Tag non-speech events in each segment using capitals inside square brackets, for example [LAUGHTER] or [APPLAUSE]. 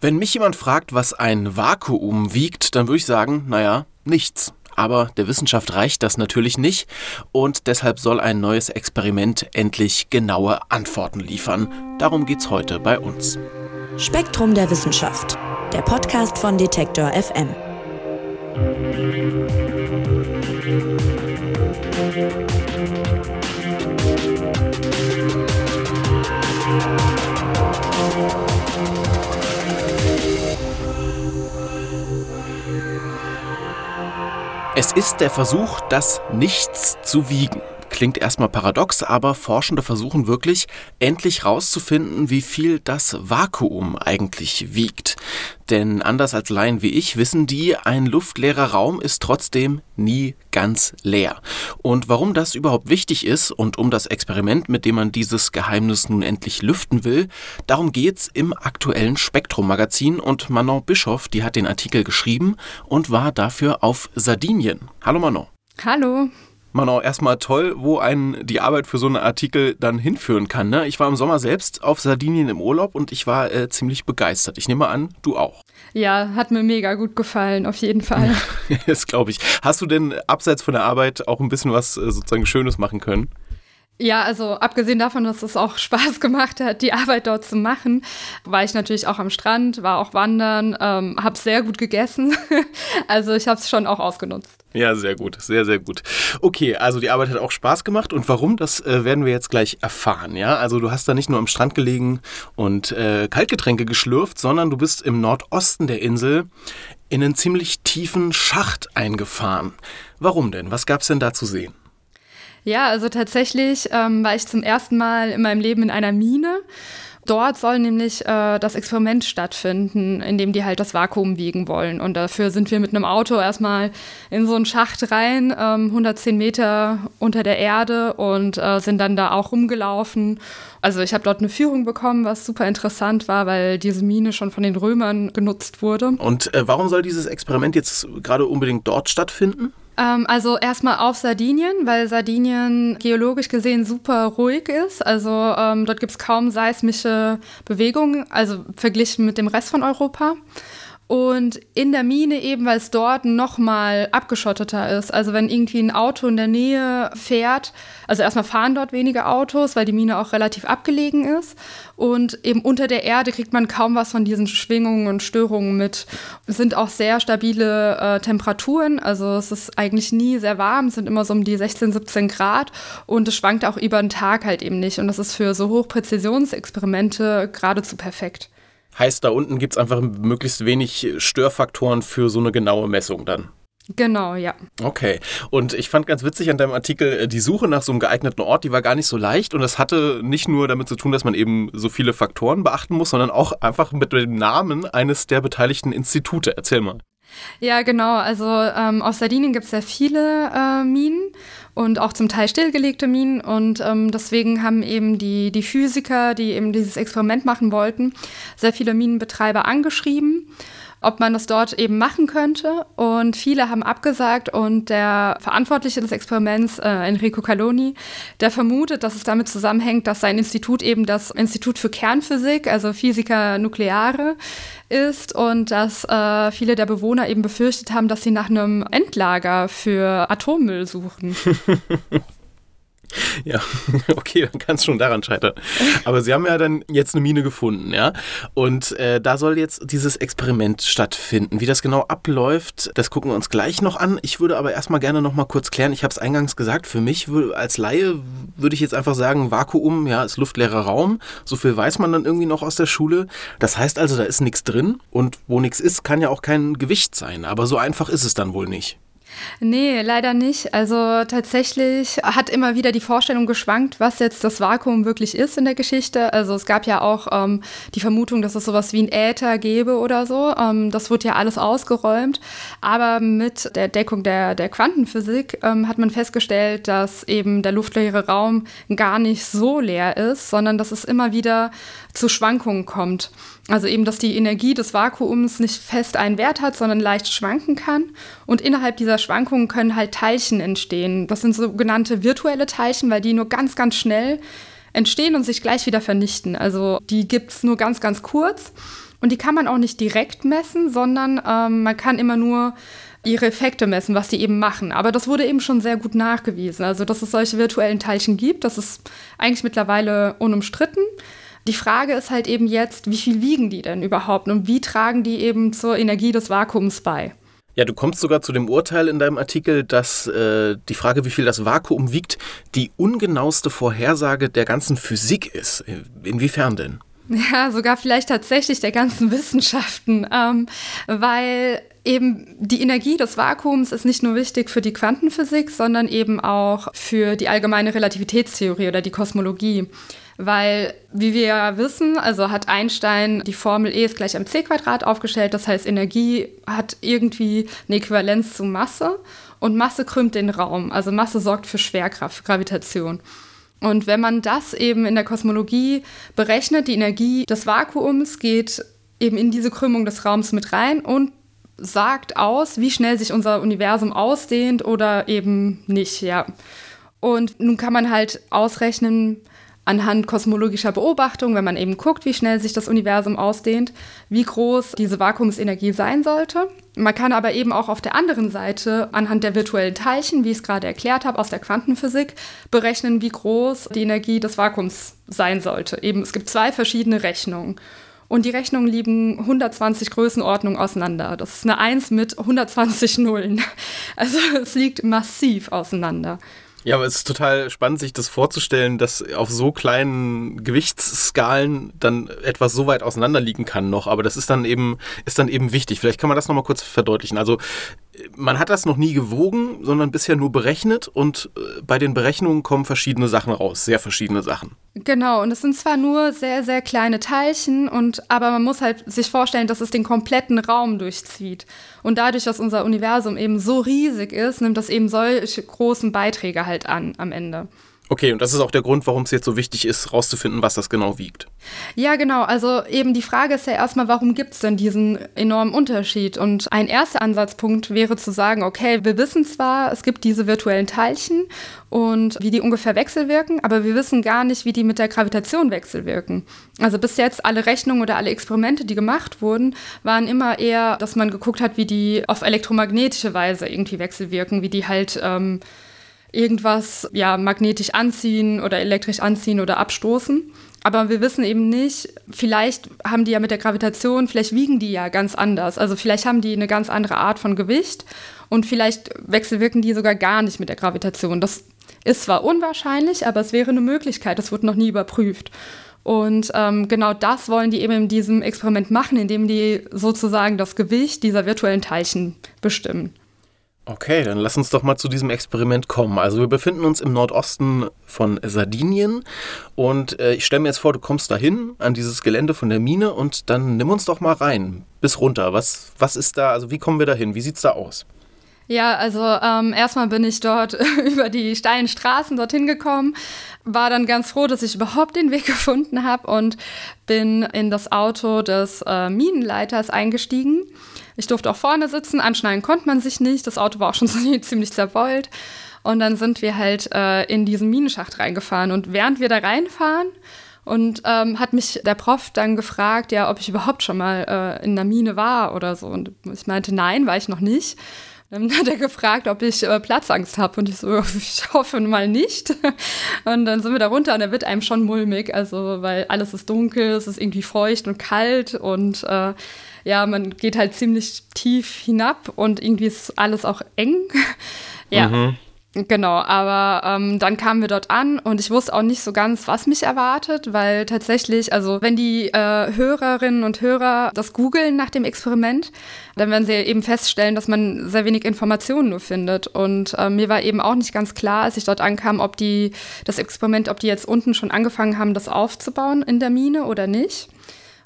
Wenn mich jemand fragt, was ein Vakuum wiegt, dann würde ich sagen, naja, nichts. Aber der Wissenschaft reicht das natürlich nicht und deshalb soll ein neues Experiment endlich genaue Antworten liefern. Darum geht's heute bei uns. Spektrum der Wissenschaft, der Podcast von Detektor FM. Es ist der Versuch, das Nichts zu wiegen. Klingt erstmal paradox, aber Forschende versuchen wirklich, endlich rauszufinden, wie viel das Vakuum eigentlich wiegt. Denn anders als Laien wie ich wissen die, ein luftleerer Raum ist trotzdem nie ganz leer. Und warum das überhaupt wichtig ist und um das Experiment, mit dem man dieses Geheimnis nun endlich lüften will, darum geht's im aktuellen Spektrum-Magazin und Manon Bischoff, die hat den Artikel geschrieben und war dafür auf Sardinien. Hallo Manon. Hallo. Manon, erstmal toll, wo einen die Arbeit für so einen Artikel dann hinführen kann. Ne? Ich war im Sommer selbst auf Sardinien im Urlaub und ich war äh, ziemlich begeistert. Ich nehme an, du auch. Ja, hat mir mega gut gefallen, auf jeden Fall. [LAUGHS] das glaube ich. Hast du denn abseits von der Arbeit auch ein bisschen was äh, sozusagen Schönes machen können? Ja, also abgesehen davon, dass es auch [LAUGHS] Spaß gemacht hat, die Arbeit dort zu machen, war ich natürlich auch am Strand, war auch wandern, ähm, habe sehr gut gegessen. [LAUGHS] also ich habe es schon auch ausgenutzt. Ja, sehr gut, sehr, sehr gut. Okay, also die Arbeit hat auch Spaß gemacht und warum, das äh, werden wir jetzt gleich erfahren. Ja, also du hast da nicht nur am Strand gelegen und äh, Kaltgetränke geschlürft, sondern du bist im Nordosten der Insel in einen ziemlich tiefen Schacht eingefahren. Warum denn? Was gab es denn da zu sehen? Ja, also tatsächlich ähm, war ich zum ersten Mal in meinem Leben in einer Mine. Dort soll nämlich äh, das Experiment stattfinden, in dem die halt das Vakuum wiegen wollen. Und dafür sind wir mit einem Auto erstmal in so einen Schacht rein, ähm, 110 Meter unter der Erde und äh, sind dann da auch rumgelaufen. Also ich habe dort eine Führung bekommen, was super interessant war, weil diese Mine schon von den Römern genutzt wurde. Und äh, warum soll dieses Experiment jetzt gerade unbedingt dort stattfinden? Ähm, also erstmal auf Sardinien, weil Sardinien geologisch gesehen super ruhig ist. Also ähm, dort gibt es kaum seismische Bewegungen, also verglichen mit dem Rest von Europa. Und in der Mine eben, weil es dort nochmal abgeschotteter ist. Also wenn irgendwie ein Auto in der Nähe fährt, also erstmal fahren dort wenige Autos, weil die Mine auch relativ abgelegen ist. Und eben unter der Erde kriegt man kaum was von diesen Schwingungen und Störungen mit. Es sind auch sehr stabile äh, Temperaturen. Also es ist eigentlich nie sehr warm, es sind immer so um die 16, 17 Grad. Und es schwankt auch über den Tag halt eben nicht. Und das ist für so Hochpräzisionsexperimente geradezu perfekt. Heißt, da unten gibt es einfach möglichst wenig Störfaktoren für so eine genaue Messung dann. Genau, ja. Okay. Und ich fand ganz witzig an deinem Artikel, äh, die Suche nach so einem geeigneten Ort, die war gar nicht so leicht. Und das hatte nicht nur damit zu tun, dass man eben so viele Faktoren beachten muss, sondern auch einfach mit dem Namen eines der beteiligten Institute. Erzähl mal. Ja, genau. Also ähm, auf Sardinien gibt es sehr viele äh, Minen und auch zum Teil stillgelegte Minen. Und ähm, deswegen haben eben die, die Physiker, die eben dieses Experiment machen wollten, sehr viele Minenbetreiber angeschrieben ob man das dort eben machen könnte. Und viele haben abgesagt und der Verantwortliche des Experiments, äh, Enrico Caloni, der vermutet, dass es damit zusammenhängt, dass sein Institut eben das Institut für Kernphysik, also Physica Nucleare, ist und dass äh, viele der Bewohner eben befürchtet haben, dass sie nach einem Endlager für Atommüll suchen. [LAUGHS] Ja, [LAUGHS] okay, dann kann es schon daran scheitern. Aber Sie haben ja dann jetzt eine Mine gefunden, ja? Und äh, da soll jetzt dieses Experiment stattfinden. Wie das genau abläuft, das gucken wir uns gleich noch an. Ich würde aber erstmal gerne noch mal kurz klären. Ich habe es eingangs gesagt, für mich als Laie würde ich jetzt einfach sagen, Vakuum, ja, ist luftleerer Raum. So viel weiß man dann irgendwie noch aus der Schule. Das heißt also, da ist nichts drin. Und wo nichts ist, kann ja auch kein Gewicht sein. Aber so einfach ist es dann wohl nicht. Nee, leider nicht. Also tatsächlich hat immer wieder die Vorstellung geschwankt, was jetzt das Vakuum wirklich ist in der Geschichte. Also es gab ja auch ähm, die Vermutung, dass es sowas wie ein Äther gäbe oder so. Ähm, das wurde ja alles ausgeräumt. Aber mit der Deckung der, der Quantenphysik ähm, hat man festgestellt, dass eben der luftleere Raum gar nicht so leer ist, sondern dass es immer wieder zu Schwankungen kommt. Also eben, dass die Energie des Vakuums nicht fest einen Wert hat, sondern leicht schwanken kann. Und innerhalb dieser Schwankungen können halt Teilchen entstehen. Das sind sogenannte virtuelle Teilchen, weil die nur ganz, ganz schnell entstehen und sich gleich wieder vernichten. Also die gibt es nur ganz, ganz kurz. Und die kann man auch nicht direkt messen, sondern ähm, man kann immer nur ihre Effekte messen, was die eben machen. Aber das wurde eben schon sehr gut nachgewiesen. Also, dass es solche virtuellen Teilchen gibt, das ist eigentlich mittlerweile unumstritten. Die Frage ist halt eben jetzt, wie viel wiegen die denn überhaupt und wie tragen die eben zur Energie des Vakuums bei? Ja, du kommst sogar zu dem Urteil in deinem Artikel, dass äh, die Frage, wie viel das Vakuum wiegt, die ungenaueste Vorhersage der ganzen Physik ist. Inwiefern denn? Ja, sogar vielleicht tatsächlich der ganzen [LAUGHS] Wissenschaften, ähm, weil eben die Energie des Vakuums ist nicht nur wichtig für die Quantenphysik, sondern eben auch für die allgemeine Relativitätstheorie oder die Kosmologie. Weil, wie wir ja wissen, also hat Einstein die Formel E ist gleich mc Quadrat aufgestellt. Das heißt, Energie hat irgendwie eine Äquivalenz zu Masse und Masse krümmt den Raum. Also Masse sorgt für Schwerkraft, Gravitation. Und wenn man das eben in der Kosmologie berechnet, die Energie des Vakuums geht eben in diese Krümmung des Raums mit rein und sagt aus, wie schnell sich unser Universum ausdehnt oder eben nicht, ja. Und nun kann man halt ausrechnen, anhand kosmologischer Beobachtung, wenn man eben guckt, wie schnell sich das Universum ausdehnt, wie groß diese Vakuumsenergie sein sollte. Man kann aber eben auch auf der anderen Seite anhand der virtuellen Teilchen, wie ich es gerade erklärt habe, aus der Quantenphysik berechnen, wie groß die Energie des Vakuums sein sollte. Eben, es gibt zwei verschiedene Rechnungen. Und die Rechnungen liegen 120 Größenordnungen auseinander. Das ist eine 1 mit 120 Nullen. [LAUGHS] Also es liegt massiv auseinander. Ja, aber es ist total spannend, sich das vorzustellen, dass auf so kleinen Gewichtsskalen dann etwas so weit auseinander liegen kann noch. Aber das ist dann eben, ist dann eben wichtig. Vielleicht kann man das nochmal kurz verdeutlichen. Also man hat das noch nie gewogen, sondern bisher nur berechnet und äh, bei den Berechnungen kommen verschiedene Sachen raus, sehr verschiedene Sachen. Genau, und es sind zwar nur sehr, sehr kleine Teilchen, und, aber man muss halt sich vorstellen, dass es den kompletten Raum durchzieht. Und dadurch, dass unser Universum eben so riesig ist, nimmt das eben solche großen Beiträge halt an am Ende. Okay, und das ist auch der Grund, warum es jetzt so wichtig ist, rauszufinden, was das genau wiegt. Ja, genau. Also eben die Frage ist ja erstmal, warum gibt es denn diesen enormen Unterschied? Und ein erster Ansatzpunkt wäre zu sagen, okay, wir wissen zwar, es gibt diese virtuellen Teilchen und wie die ungefähr wechselwirken, aber wir wissen gar nicht, wie die mit der Gravitation wechselwirken. Also bis jetzt alle Rechnungen oder alle Experimente, die gemacht wurden, waren immer eher, dass man geguckt hat, wie die auf elektromagnetische Weise irgendwie wechselwirken, wie die halt... Ähm, irgendwas ja, magnetisch anziehen oder elektrisch anziehen oder abstoßen. Aber wir wissen eben nicht, vielleicht haben die ja mit der Gravitation, vielleicht wiegen die ja ganz anders. Also vielleicht haben die eine ganz andere Art von Gewicht und vielleicht wechselwirken die sogar gar nicht mit der Gravitation. Das ist zwar unwahrscheinlich, aber es wäre eine Möglichkeit. Das wurde noch nie überprüft. Und ähm, genau das wollen die eben in diesem Experiment machen, indem die sozusagen das Gewicht dieser virtuellen Teilchen bestimmen. Okay, dann lass uns doch mal zu diesem Experiment kommen. Also wir befinden uns im Nordosten von Sardinien und äh, ich stelle mir jetzt vor, du kommst dahin an dieses Gelände von der Mine und dann nimm uns doch mal rein bis runter. Was, was ist da, also wie kommen wir da hin? Wie sieht es da aus? Ja, also ähm, erstmal bin ich dort [LAUGHS] über die steilen Straßen dorthin gekommen, war dann ganz froh, dass ich überhaupt den Weg [LAUGHS] gefunden habe und bin in das Auto des äh, Minenleiters eingestiegen. Ich durfte auch vorne sitzen, anschneiden konnte man sich nicht. Das Auto war auch schon [LAUGHS] ziemlich zerbeult. Und dann sind wir halt äh, in diesen Minenschacht reingefahren. Und während wir da reinfahren, und ähm, hat mich der Prof dann gefragt, ja, ob ich überhaupt schon mal äh, in einer Mine war oder so. Und ich meinte, nein, war ich noch nicht. Dann hat er gefragt, ob ich äh, Platzangst habe. Und ich so, [LAUGHS] ich hoffe mal nicht. Und dann sind wir da runter und er wird einem schon mulmig. Also, weil alles ist dunkel, es ist irgendwie feucht und kalt und äh, ja, man geht halt ziemlich tief hinab und irgendwie ist alles auch eng. [LAUGHS] ja. Mhm. Genau, aber ähm, dann kamen wir dort an und ich wusste auch nicht so ganz, was mich erwartet, weil tatsächlich, also wenn die äh, Hörerinnen und Hörer das googeln nach dem Experiment, dann werden sie eben feststellen, dass man sehr wenig Informationen nur findet. Und äh, mir war eben auch nicht ganz klar, als ich dort ankam, ob die das Experiment, ob die jetzt unten schon angefangen haben, das aufzubauen in der Mine oder nicht.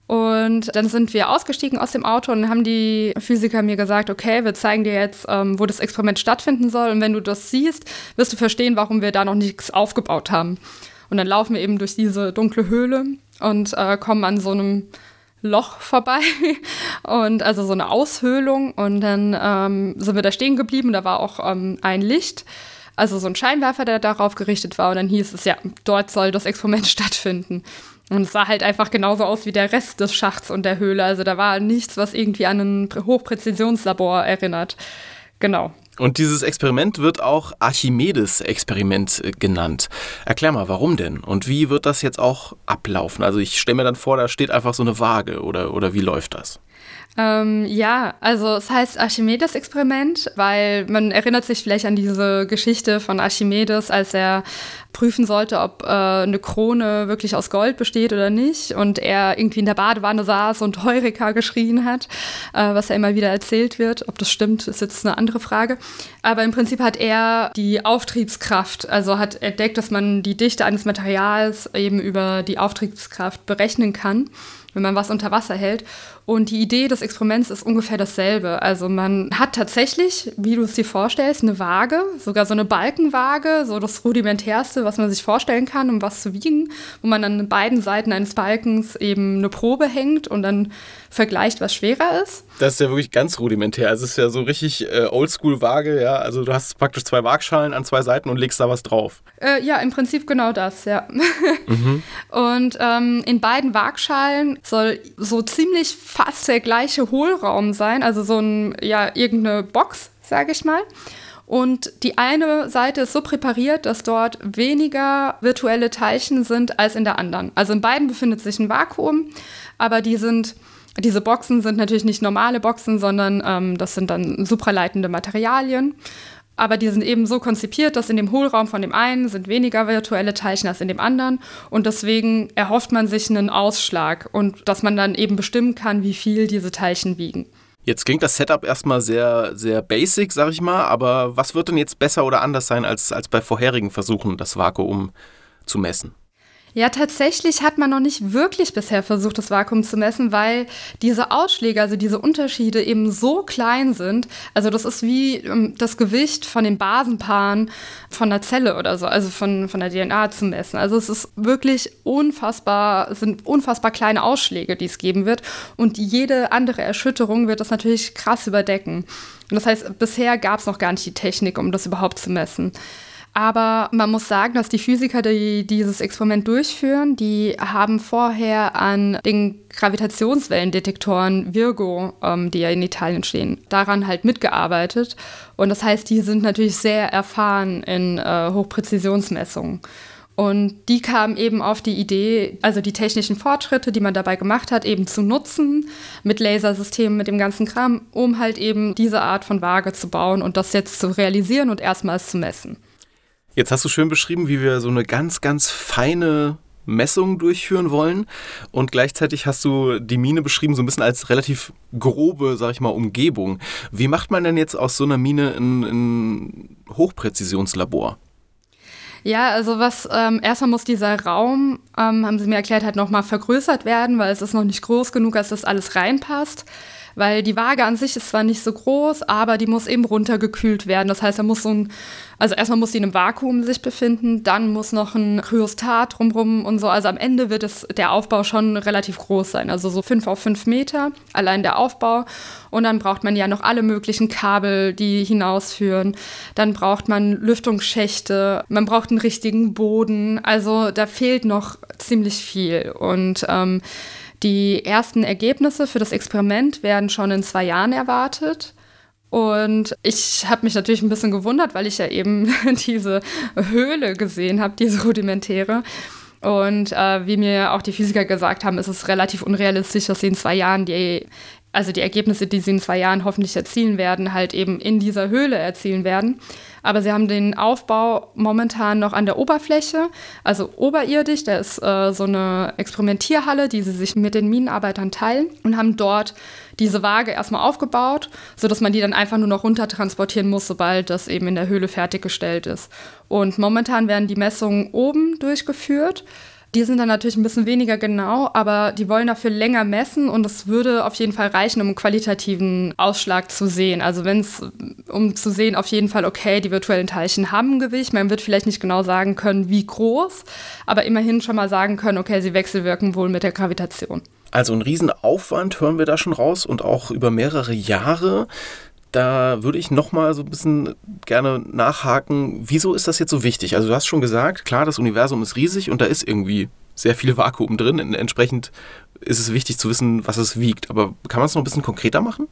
Und dann sind wir ausgestiegen aus dem Auto und haben die Physiker mir gesagt, okay, wir zeigen dir jetzt, ähm, wo das Experiment stattfinden soll. Und wenn du das siehst, wirst du verstehen, warum wir da noch nichts aufgebaut haben. Und dann laufen wir eben durch diese dunkle Höhle und äh, kommen an so einem Loch vorbei [LAUGHS] und also so eine Aushöhlung. Und dann ähm, sind wir da stehen geblieben. Da war auch ähm, ein Licht, also so ein Scheinwerfer, der darauf gerichtet war. Und dann hieß es, ja, dort soll das Experiment [LAUGHS] stattfinden. Und es sah halt einfach genauso aus wie der Rest des Schachts und der Höhle. Also da war nichts, was irgendwie an ein Hochpräzisionslabor erinnert. Genau. Und dieses Experiment wird auch Archimedes-Experiment äh, genannt. Erklär mal, warum denn? Und wie wird das jetzt auch ablaufen? Also ich stelle mir dann vor, da steht einfach so eine Waage oder, oder wie läuft das? Ähm, ja, also es heißt Archimedes-Experiment, weil man erinnert sich vielleicht an diese Geschichte von Archimedes, als er prüfen sollte, ob äh, eine Krone wirklich aus Gold besteht oder nicht. Und er irgendwie in der Badewanne saß und Heureka geschrien hat, äh, was ja immer wieder erzählt wird. Ob das stimmt, ist jetzt eine andere Frage. Aber im Prinzip hat er die Auftriebskraft, also hat entdeckt, dass man die Dichte eines Materials eben über die Auftriebskraft berechnen kann wenn man was unter Wasser hält. Und die Idee des Experiments ist ungefähr dasselbe. Also man hat tatsächlich, wie du es dir vorstellst, eine Waage, sogar so eine Balkenwaage, so das rudimentärste, was man sich vorstellen kann, um was zu wiegen, wo man an beiden Seiten eines Balkens eben eine Probe hängt und dann vergleicht, was schwerer ist. Das ist ja wirklich ganz rudimentär. Also es ist ja so richtig äh, Oldschool-Waage, ja. Also du hast praktisch zwei Waagschalen an zwei Seiten und legst da was drauf. Äh, ja, im Prinzip genau das, ja. [LAUGHS] Mhm. Und ähm, in beiden Waagschalen soll so ziemlich fast der gleiche Hohlraum sein, also so ein, ja, irgendeine Box, sage ich mal. Und die eine Seite ist so präpariert, dass dort weniger virtuelle Teilchen sind als in der anderen. Also in beiden befindet sich ein Vakuum, aber die sind diese Boxen sind natürlich nicht normale Boxen, sondern ähm, das sind dann supraleitende Materialien. Aber die sind eben so konzipiert, dass in dem Hohlraum von dem einen sind weniger virtuelle Teilchen als in dem anderen. Und deswegen erhofft man sich einen Ausschlag und dass man dann eben bestimmen kann, wie viel diese Teilchen wiegen. Jetzt klingt das Setup erstmal sehr, sehr basic, sag ich mal, aber was wird denn jetzt besser oder anders sein als, als bei vorherigen Versuchen, das Vakuum zu messen? Ja, tatsächlich hat man noch nicht wirklich bisher versucht, das Vakuum zu messen, weil diese Ausschläge, also diese Unterschiede eben so klein sind. Also das ist wie ähm, das Gewicht von den Basenpaaren von der Zelle oder so, also von, von der DNA zu messen. Also es ist wirklich unfassbar, sind unfassbar kleine Ausschläge, die es geben wird. Und jede andere Erschütterung wird das natürlich krass überdecken. Und das heißt, bisher gab es noch gar nicht die Technik, um das überhaupt zu messen. Aber man muss sagen, dass die Physiker, die dieses Experiment durchführen, die haben vorher an den Gravitationswellendetektoren Virgo, ähm, die ja in Italien stehen, daran halt mitgearbeitet. Und das heißt, die sind natürlich sehr erfahren in äh, Hochpräzisionsmessungen. Und die kamen eben auf die Idee, also die technischen Fortschritte, die man dabei gemacht hat, eben zu nutzen mit Lasersystemen, mit dem ganzen Kram, um halt eben diese Art von Waage zu bauen und das jetzt zu realisieren und erstmals zu messen. Jetzt hast du schön beschrieben, wie wir so eine ganz, ganz feine Messung durchführen wollen. Und gleichzeitig hast du die Mine beschrieben, so ein bisschen als relativ grobe, sag ich mal, Umgebung. Wie macht man denn jetzt aus so einer Mine ein, ein Hochpräzisionslabor? Ja, also was ähm, erstmal muss dieser Raum, ähm, haben sie mir erklärt, halt nochmal vergrößert werden, weil es ist noch nicht groß genug, dass das alles reinpasst weil die Waage an sich ist zwar nicht so groß, aber die muss eben runtergekühlt werden. Das heißt, da muss so ein, also erstmal muss sie in einem Vakuum sich befinden, dann muss noch ein Kryostat drumrum und so. Also am Ende wird es, der Aufbau schon relativ groß sein, also so fünf auf fünf Meter, allein der Aufbau. Und dann braucht man ja noch alle möglichen Kabel, die hinausführen. Dann braucht man Lüftungsschächte, man braucht einen richtigen Boden. Also da fehlt noch ziemlich viel. Und ähm, die ersten Ergebnisse für das Experiment werden schon in zwei Jahren erwartet. Und ich habe mich natürlich ein bisschen gewundert, weil ich ja eben [LAUGHS] diese Höhle gesehen habe, diese rudimentäre. Und äh, wie mir auch die Physiker gesagt haben, ist es relativ unrealistisch, dass sie in zwei Jahren die, also die Ergebnisse, die sie in zwei Jahren hoffentlich erzielen werden, halt eben in dieser Höhle erzielen werden. Aber sie haben den Aufbau momentan noch an der Oberfläche, also oberirdisch. Da ist äh, so eine Experimentierhalle, die sie sich mit den Minenarbeitern teilen und haben dort diese Waage erstmal aufgebaut, sodass man die dann einfach nur noch runter transportieren muss, sobald das eben in der Höhle fertiggestellt ist. Und momentan werden die Messungen oben durchgeführt. Die sind dann natürlich ein bisschen weniger genau, aber die wollen dafür länger messen und es würde auf jeden Fall reichen, um einen qualitativen Ausschlag zu sehen. Also wenn es, um zu sehen, auf jeden Fall, okay, die virtuellen Teilchen haben ein Gewicht. Man wird vielleicht nicht genau sagen können, wie groß, aber immerhin schon mal sagen können, okay, sie wechselwirken wohl mit der Gravitation. Also ein Riesenaufwand hören wir da schon raus und auch über mehrere Jahre. Da würde ich nochmal so ein bisschen gerne nachhaken, wieso ist das jetzt so wichtig? Also du hast schon gesagt, klar, das Universum ist riesig und da ist irgendwie sehr viel Vakuum drin. Entsprechend ist es wichtig zu wissen, was es wiegt. Aber kann man es noch ein bisschen konkreter machen?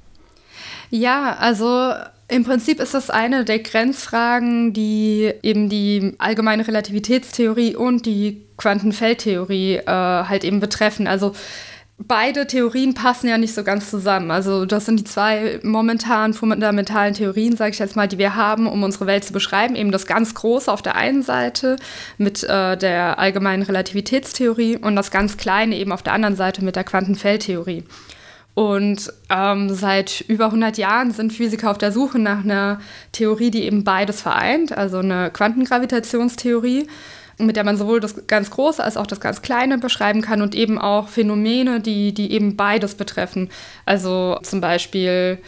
Ja, also im Prinzip ist das eine der Grenzfragen, die eben die allgemeine Relativitätstheorie und die Quantenfeldtheorie äh, halt eben betreffen. Also beide Theorien passen ja nicht so ganz zusammen. Also das sind die zwei momentan fundamentalen Theorien, sage ich jetzt mal, die wir haben, um unsere Welt zu beschreiben. Eben das ganz Große auf der einen Seite mit äh, der allgemeinen Relativitätstheorie und das ganz Kleine eben auf der anderen Seite mit der Quantenfeldtheorie. Und ähm, seit über 100 Jahren sind Physiker auf der Suche nach einer Theorie, die eben beides vereint, also eine Quantengravitationstheorie mit der man sowohl das ganz Große als auch das ganz Kleine beschreiben kann und eben auch Phänomene, die, die eben beides betreffen. Also zum Beispiel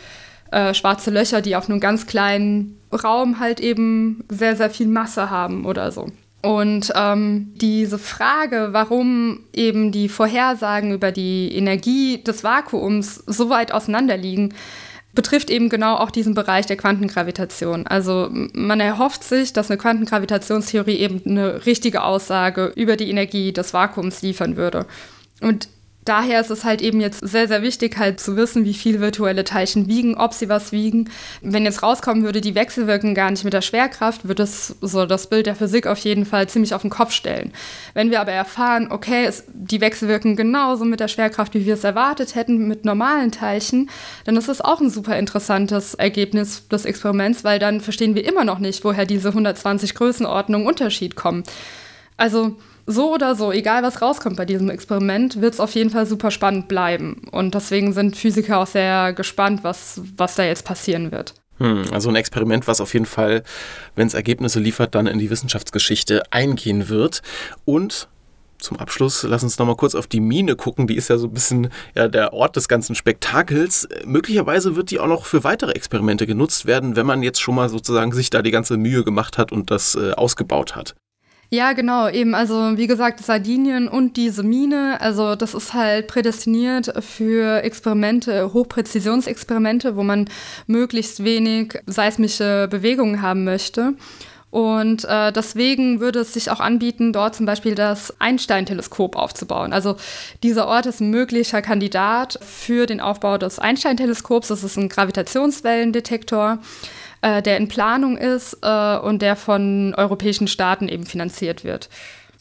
äh, schwarze Löcher, die auf einem ganz kleinen Raum halt eben sehr, sehr viel Masse haben oder so. Und ähm, diese Frage, warum eben die Vorhersagen über die Energie des Vakuums so weit auseinander liegen, betrifft eben genau auch diesen Bereich der Quantengravitation. Also man erhofft sich, dass eine Quantengravitationstheorie eben eine richtige Aussage über die Energie des Vakuums liefern würde. Und daher ist es halt eben jetzt sehr, sehr wichtig, halt zu wissen, wie viel virtuelle Teilchen wiegen, ob sie was wiegen. Wenn jetzt rauskommen würde, die wechselwirken gar nicht mit der Schwerkraft, würde es so das Bild der Physik auf jeden Fall ziemlich auf den Kopf stellen. Wenn wir aber erfahren, okay, es, die wechselwirken genauso mit der Schwerkraft, wie wir es erwartet hätten mit normalen Teilchen, dann ist das auch ein super interessantes Ergebnis des Experiments, weil dann verstehen wir immer noch nicht, woher diese 120 Größenordnungen Unterschied kommen. Also so oder so, egal was rauskommt bei diesem Experiment, wird es auf jeden Fall super spannend bleiben. Und deswegen sind Physiker auch sehr gespannt, was, was da jetzt passieren wird. Hm, also ein Experiment, was auf jeden Fall, wenn es Ergebnisse liefert, dann in die Wissenschaftsgeschichte eingehen wird. Und zum Abschluss, lass uns nochmal kurz auf die Mine gucken. Die ist ja so ein bisschen ja, der Ort des ganzen Spektakels. Möglicherweise wird die auch noch für weitere Experimente genutzt werden, wenn man jetzt schon mal sozusagen sich da die ganze Mühe gemacht hat und das äh, ausgebaut hat. Ja, genau, eben. Also wie gesagt, Sardinien und diese Mine, also das ist halt prädestiniert für Experimente, Hochpräzisionsexperimente, wo man möglichst wenig seismische Bewegungen haben möchte. Und äh, deswegen würde es sich auch anbieten, dort zum Beispiel das Einstein-Teleskop aufzubauen. Also dieser Ort ist ein möglicher Kandidat für den Aufbau des Einstein-Teleskops. Das ist ein Gravitationswellendetektor äh, der in Planung ist äh, und der von europäischen Staaten eben finanziert wird.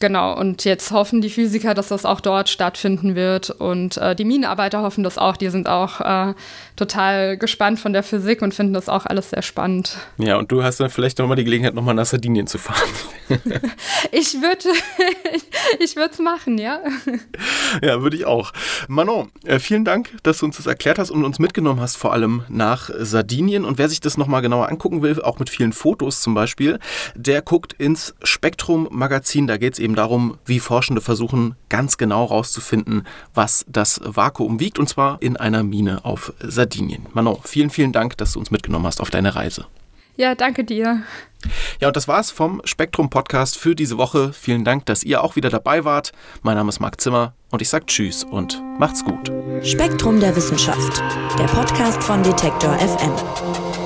Genau, und jetzt hoffen die Physiker, dass das auch dort stattfinden wird. Und äh, die Minenarbeiter hoffen das auch. Die sind auch äh, total gespannt von der Physik und finden das auch alles sehr spannend. Ja, und du hast dann vielleicht nochmal die Gelegenheit, nochmal nach Sardinien zu fahren. [LAUGHS] ich würde [LAUGHS] ich es machen, ja. [LAUGHS] Ja, würde ich auch. Manon, äh, vielen Dank, dass du uns das erklärt hast und uns mitgenommen hast, vor allem nach Sardinien. Und wer sich das nochmal genauer angucken will, auch mit vielen Fotos zum Beispiel, der guckt ins Spektrum-Magazin. Da geht es eben darum, wie Forschende versuchen, ganz genau herauszufinden, was das Vakuum wiegt, und zwar in einer Mine auf Sardinien. Manon, vielen, vielen Dank, dass du uns mitgenommen hast auf deine Reise. Ja, danke dir. Ja, und das war's vom Spektrum Podcast für diese Woche. Vielen Dank, dass ihr auch wieder dabei wart. Mein Name ist Marc Zimmer und ich sage Tschüss und macht's gut. Spektrum der Wissenschaft, der Podcast von Detektor FM.